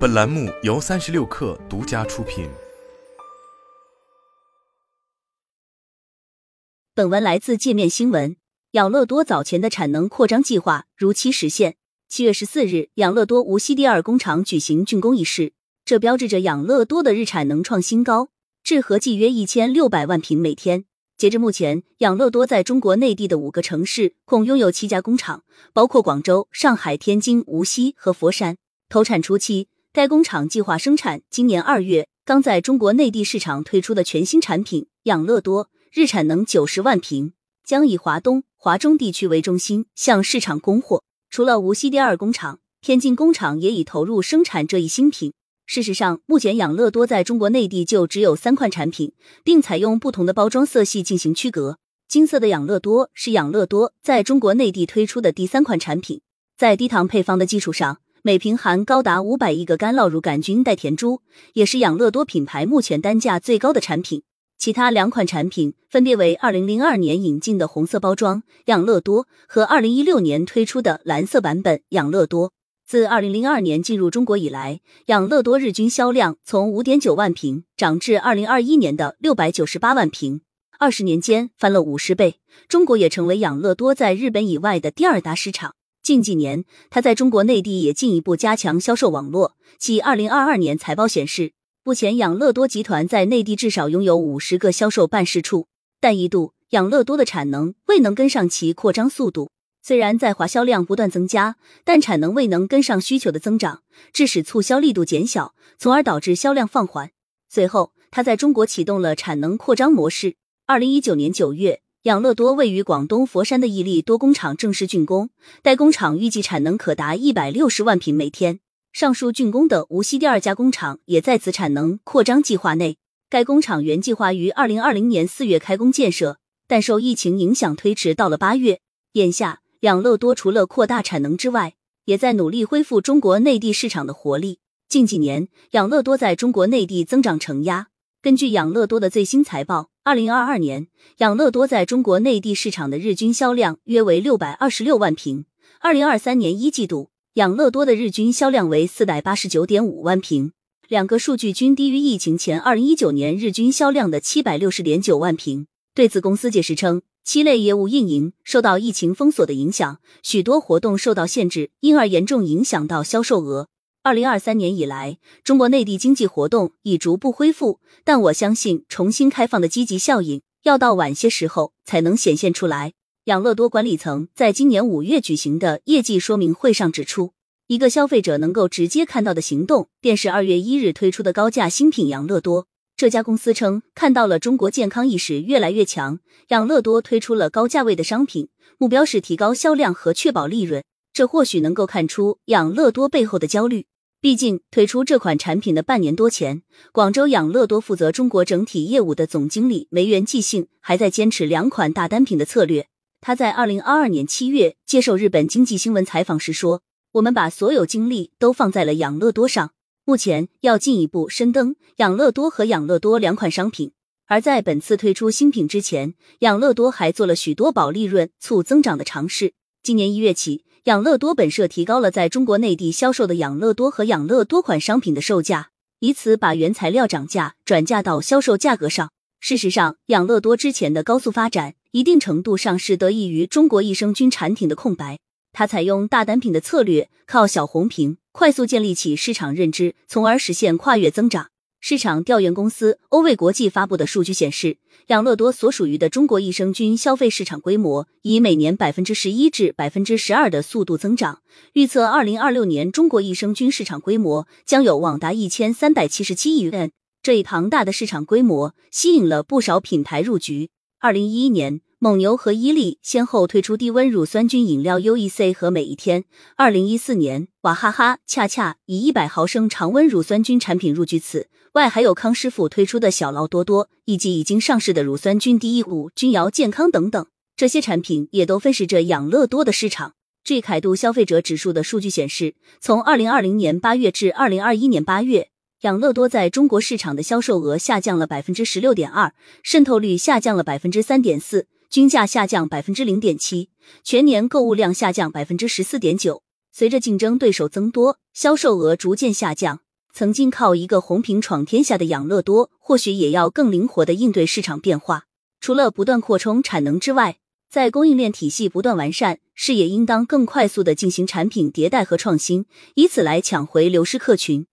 本栏目由三十六氪独家出品。本文来自界面新闻。养乐多早前的产能扩张计划如期实现。七月十四日，养乐多无锡第二工厂举行竣工仪式，这标志着养乐多的日产能创新高，至合计约一千六百万瓶每天。截至目前，养乐多在中国内地的五个城市共拥有七家工厂，包括广州、上海、天津、无锡和佛山。投产初期，该工厂计划生产今年二月刚在中国内地市场推出的全新产品养乐多，日产能九十万瓶，将以华东、华中地区为中心向市场供货。除了无锡第二工厂，天津工厂也已投入生产这一新品。事实上，目前养乐多在中国内地就只有三款产品，并采用不同的包装色系进行区隔。金色的养乐多是养乐多在中国内地推出的第三款产品，在低糖配方的基础上，每瓶含高达五百亿个干酪乳杆菌代甜珠，也是养乐多品牌目前单价最高的产品。其他两款产品分别为二零零二年引进的红色包装养乐多和二零一六年推出的蓝色版本养乐多。自二零零二年进入中国以来，养乐多日均销量从五点九万瓶涨至二零二一年的六百九十八万瓶，二十年间翻了五十倍。中国也成为养乐多在日本以外的第二大市场。近几年，他在中国内地也进一步加强销售网络。其二零二二年财报显示，目前养乐多集团在内地至少拥有五十个销售办事处，但一度养乐多的产能未能跟上其扩张速度。虽然在华销量不断增加，但产能未能跟上需求的增长，致使促销力度减小，从而导致销量放缓。随后，他在中国启动了产能扩张模式。二零一九年九月，养乐多位于广东佛山的益利多工厂正式竣工，该工厂预计产能可达一百六十万瓶每天。上述竣工的无锡第二家工厂也在此产能扩张计划内。该工厂原计划于二零二零年四月开工建设，但受疫情影响推迟到了八月。眼下。养乐多除了扩大产能之外，也在努力恢复中国内地市场的活力。近几年，养乐多在中国内地增长承压。根据养乐多的最新财报，二零二二年，养乐多在中国内地市场的日均销量约为六百二十六万瓶。二零二三年一季度，养乐多的日均销量为四百八十九点五万瓶，两个数据均低于疫情前二零一九年日均销量的七百六十点九万瓶。对此，公司解释称。七类业务运营受到疫情封锁的影响，许多活动受到限制，因而严重影响到销售额。二零二三年以来，中国内地经济活动已逐步恢复，但我相信重新开放的积极效应要到晚些时候才能显现出来。养乐多管理层在今年五月举行的业绩说明会上指出，一个消费者能够直接看到的行动，便是二月一日推出的高价新品养乐多。这家公司称，看到了中国健康意识越来越强，养乐多推出了高价位的商品，目标是提高销量和确保利润。这或许能够看出养乐多背后的焦虑。毕竟，推出这款产品的半年多前，广州养乐多负责中国整体业务的总经理梅元纪幸还在坚持两款大单品的策略。他在二零二二年七月接受日本经济新闻采访时说：“我们把所有精力都放在了养乐多上。”目前要进一步深耕养乐多和养乐多两款商品，而在本次推出新品之前，养乐多还做了许多保利润、促增长的尝试。今年一月起，养乐多本社提高了在中国内地销售的养乐多和养乐多款商品的售价，以此把原材料涨价转嫁到销售价格上。事实上，养乐多之前的高速发展，一定程度上是得益于中国益生菌产品的空白。它采用大单品的策略，靠小红瓶快速建立起市场认知，从而实现跨越增长。市场调研公司欧卫国际发布的数据显示，养乐多所属于的中国益生菌消费市场规模以每年百分之十一至百分之十二的速度增长。预测二零二六年中国益生菌市场规模将有望达一千三百七十七亿元。这一庞大的市场规模吸引了不少品牌入局。二零一一年。蒙牛和伊利先后推出低温乳酸菌饮料 UEC 和每一天。二零一四年，娃哈哈恰恰以一百毫升常温乳酸菌产品入局。此外，还有康师傅推出的小劳多多，以及已经上市的乳酸菌第一股、君瑶健康等等，这些产品也都分食着养乐多的市场。据凯度消费者指数的数据显示，从二零二零年八月至二零二一年八月。养乐多在中国市场的销售额下降了百分之十六点二，渗透率下降了百分之三点四，均价下降百分之零点七，全年购物量下降百分之十四点九。随着竞争对手增多，销售额逐渐下降。曾经靠一个红瓶闯天下的养乐多，或许也要更灵活的应对市场变化。除了不断扩充产能之外，在供应链体系不断完善，是也应当更快速的进行产品迭代和创新，以此来抢回流失客群。